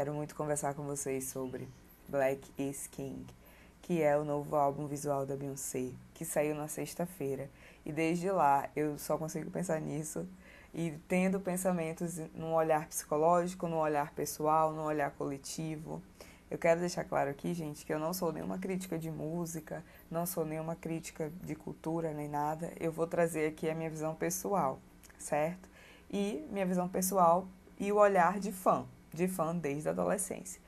Quero muito conversar com vocês sobre Black is King, que é o novo álbum visual da Beyoncé, que saiu na sexta-feira. E desde lá eu só consigo pensar nisso e tendo pensamentos num olhar psicológico, num olhar pessoal, num olhar coletivo. Eu quero deixar claro aqui, gente, que eu não sou nenhuma crítica de música, não sou nenhuma crítica de cultura nem nada. Eu vou trazer aqui a minha visão pessoal, certo? E minha visão pessoal e o olhar de fã, de fã desde a adolescência.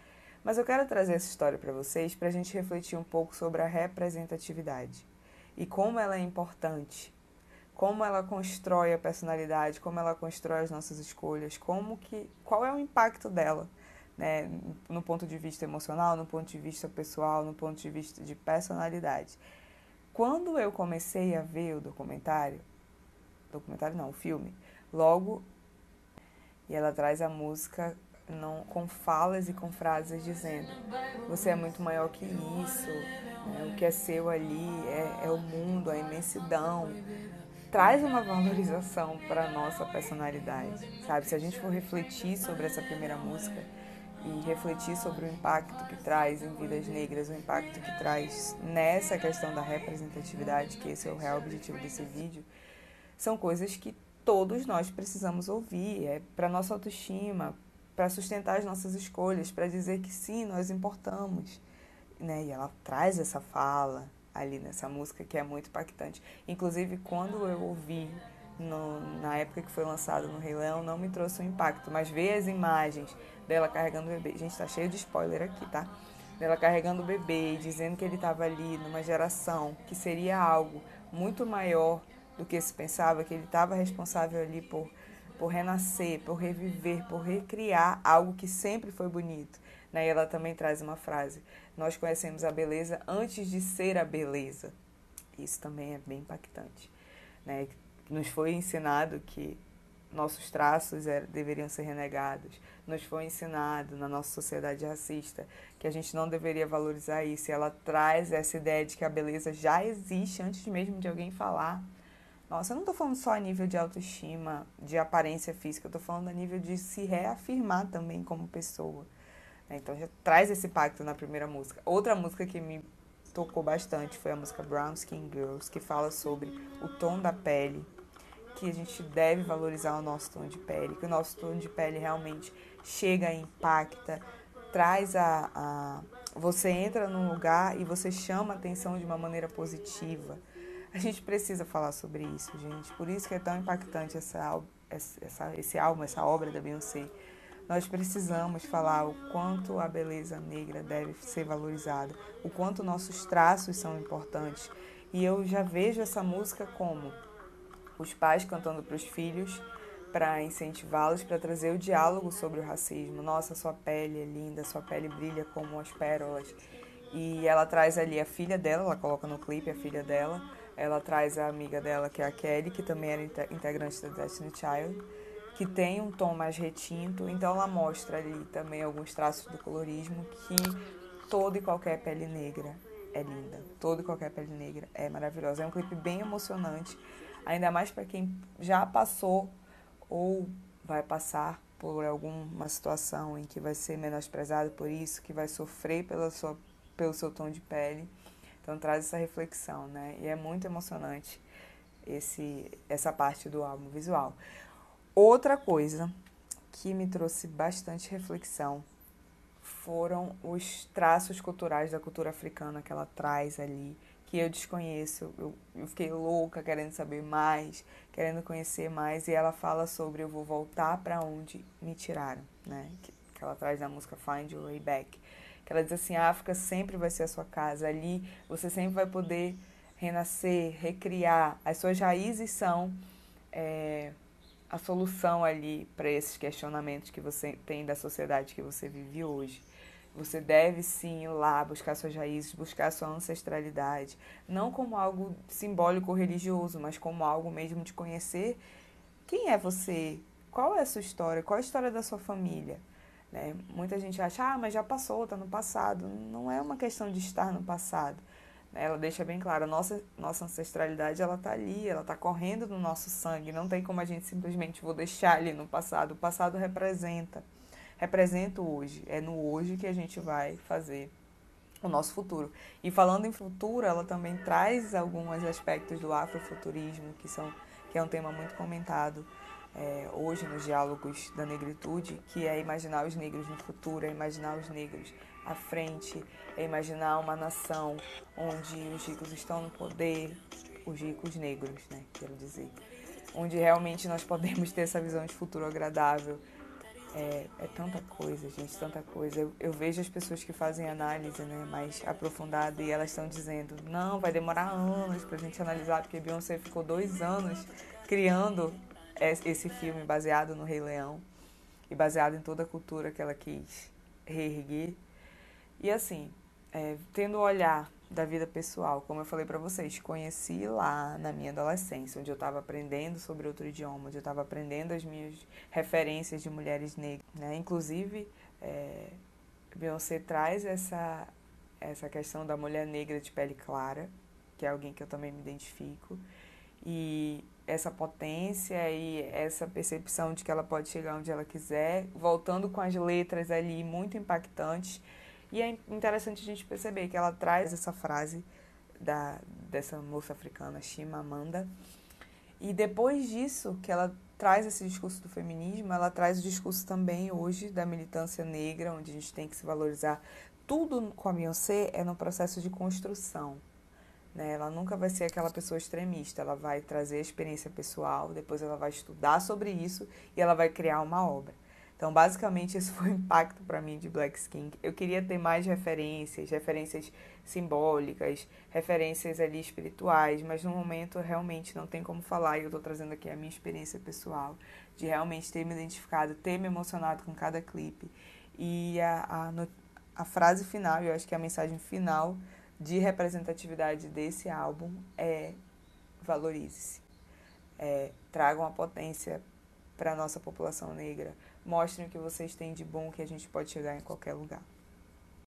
Mas eu quero trazer essa história para vocês para a gente refletir um pouco sobre a representatividade e como ela é importante, como ela constrói a personalidade, como ela constrói as nossas escolhas, como que, qual é o impacto dela né, no ponto de vista emocional, no ponto de vista pessoal, no ponto de vista de personalidade. Quando eu comecei a ver o documentário, documentário não, o filme, logo e ela traz a música não com falas e com frases dizendo você é muito maior que isso, né, o que é seu ali é, é o mundo, a imensidão, traz uma valorização para a nossa personalidade, sabe? Se a gente for refletir sobre essa primeira música, e refletir sobre o impacto que traz em vidas negras, o impacto que traz nessa questão da representatividade, que esse é o real objetivo desse vídeo, são coisas que todos nós precisamos ouvir, é para nossa autoestima, para sustentar as nossas escolhas, para dizer que sim, nós importamos, né? E ela traz essa fala ali nessa música que é muito impactante. Inclusive, quando eu ouvi no, na época que foi lançado no Rei Leão, não me trouxe um impacto, mas ver as imagens dela carregando o bebê. Gente, tá cheio de spoiler aqui, tá? Dela carregando o bebê, dizendo que ele estava ali numa geração que seria algo muito maior do que se pensava, que ele estava responsável ali por, por renascer, por reviver, por recriar algo que sempre foi bonito. Né? E ela também traz uma frase: Nós conhecemos a beleza antes de ser a beleza. Isso também é bem impactante. Né? Nos foi ensinado que nossos traços er, deveriam ser renegados. Nos foi ensinado na nossa sociedade racista que a gente não deveria valorizar isso. E ela traz essa ideia de que a beleza já existe antes mesmo de alguém falar. Nossa, eu não estou falando só a nível de autoestima, de aparência física, eu estou falando a nível de se reafirmar também como pessoa. Né? Então já traz esse pacto na primeira música. Outra música que me tocou bastante foi a música Brown Skin Girls, que fala sobre o tom da pele que a gente deve valorizar o nosso tom de pele, que o nosso tom de pele realmente chega, impacta, traz a, a você entra num lugar e você chama a atenção de uma maneira positiva. A gente precisa falar sobre isso, gente. Por isso que é tão impactante essa, essa, esse álbum, essa obra da Beyoncé. Nós precisamos falar o quanto a beleza negra deve ser valorizada, o quanto nossos traços são importantes. E eu já vejo essa música como os pais cantando para os filhos para incentivá-los, para trazer o diálogo sobre o racismo. Nossa, sua pele é linda, sua pele brilha como as pérolas. E ela traz ali a filha dela, ela coloca no clipe a filha dela. Ela traz a amiga dela, que é a Kelly, que também era integrante da Destiny Child, que tem um tom mais retinto. Então ela mostra ali também alguns traços do colorismo que toda e qualquer pele negra é linda. Toda e qualquer pele negra é maravilhosa. É um clipe bem emocionante ainda mais para quem já passou ou vai passar por alguma situação em que vai ser menosprezado por isso, que vai sofrer pela sua, pelo seu tom de pele. Então traz essa reflexão, né? E é muito emocionante esse, essa parte do álbum visual. Outra coisa que me trouxe bastante reflexão foram os traços culturais da cultura africana que ela traz ali que eu desconheço. Eu, eu fiquei louca querendo saber mais, querendo conhecer mais. E ela fala sobre eu vou voltar para onde me tiraram, né? Que, que ela traz na música Find Your Way Back. Que ela diz assim: a África sempre vai ser a sua casa. Ali você sempre vai poder renascer, recriar. As suas raízes são é, a solução ali para esses questionamentos que você tem da sociedade que você vive hoje. Você deve sim ir lá buscar suas raízes, buscar sua ancestralidade, não como algo simbólico ou religioso, mas como algo mesmo de conhecer quem é você, qual é a sua história, qual é a história da sua família. Né? Muita gente acha, ah, mas já passou, está no passado. Não é uma questão de estar no passado. Né? Ela deixa bem claro, nossa, nossa ancestralidade ela está ali, ela está correndo no nosso sangue. Não tem como a gente simplesmente vou deixar ali no passado. O passado representa representa o hoje. É no hoje que a gente vai fazer o nosso futuro. E falando em futuro, ela também traz alguns aspectos do afrofuturismo, que, são, que é um tema muito comentado é, hoje nos diálogos da negritude, que é imaginar os negros no futuro, é imaginar os negros à frente, é imaginar uma nação onde os ricos estão no poder, os ricos negros, né, quero dizer, onde realmente nós podemos ter essa visão de futuro agradável. É, é tanta coisa, gente, tanta coisa. Eu, eu, vejo as pessoas que fazem análise né, mais aprofundada e elas estão dizendo: não, vai demorar anos para a gente analisar, porque Beyoncé ficou dois anos criando esse filme baseado no Rei Leão e baseado em toda a cultura que ela quis reerguer. E assim, é, tendo o olhar da vida pessoal, como eu falei para vocês, conheci lá na minha adolescência, onde eu estava aprendendo sobre outro idioma, onde eu estava aprendendo as minhas referências de mulheres negras. Né? Inclusive, é, Beyoncé traz essa, essa questão da mulher negra de pele clara, que é alguém que eu também me identifico. E essa potência e essa percepção de que ela pode chegar onde ela quiser, voltando com as letras ali muito impactantes. E é interessante a gente perceber que ela traz essa frase da, dessa moça africana, Chimamanda. E depois disso, que ela traz esse discurso do feminismo, ela traz o discurso também hoje da militância negra, onde a gente tem que se valorizar. Tudo com a Beyoncé é no processo de construção. Né? Ela nunca vai ser aquela pessoa extremista, ela vai trazer experiência pessoal, depois ela vai estudar sobre isso e ela vai criar uma obra. Então, basicamente, esse foi o impacto para mim de Black Skin. Eu queria ter mais referências, referências simbólicas, referências ali espirituais, mas no momento realmente não tem como falar e eu estou trazendo aqui a minha experiência pessoal de realmente ter me identificado, ter me emocionado com cada clipe. E a, a, a frase final, eu acho que a mensagem final de representatividade desse álbum é valorize-se. É, tragam a potência para a nossa população negra. Mostrem o que vocês têm de bom que a gente pode chegar em qualquer lugar.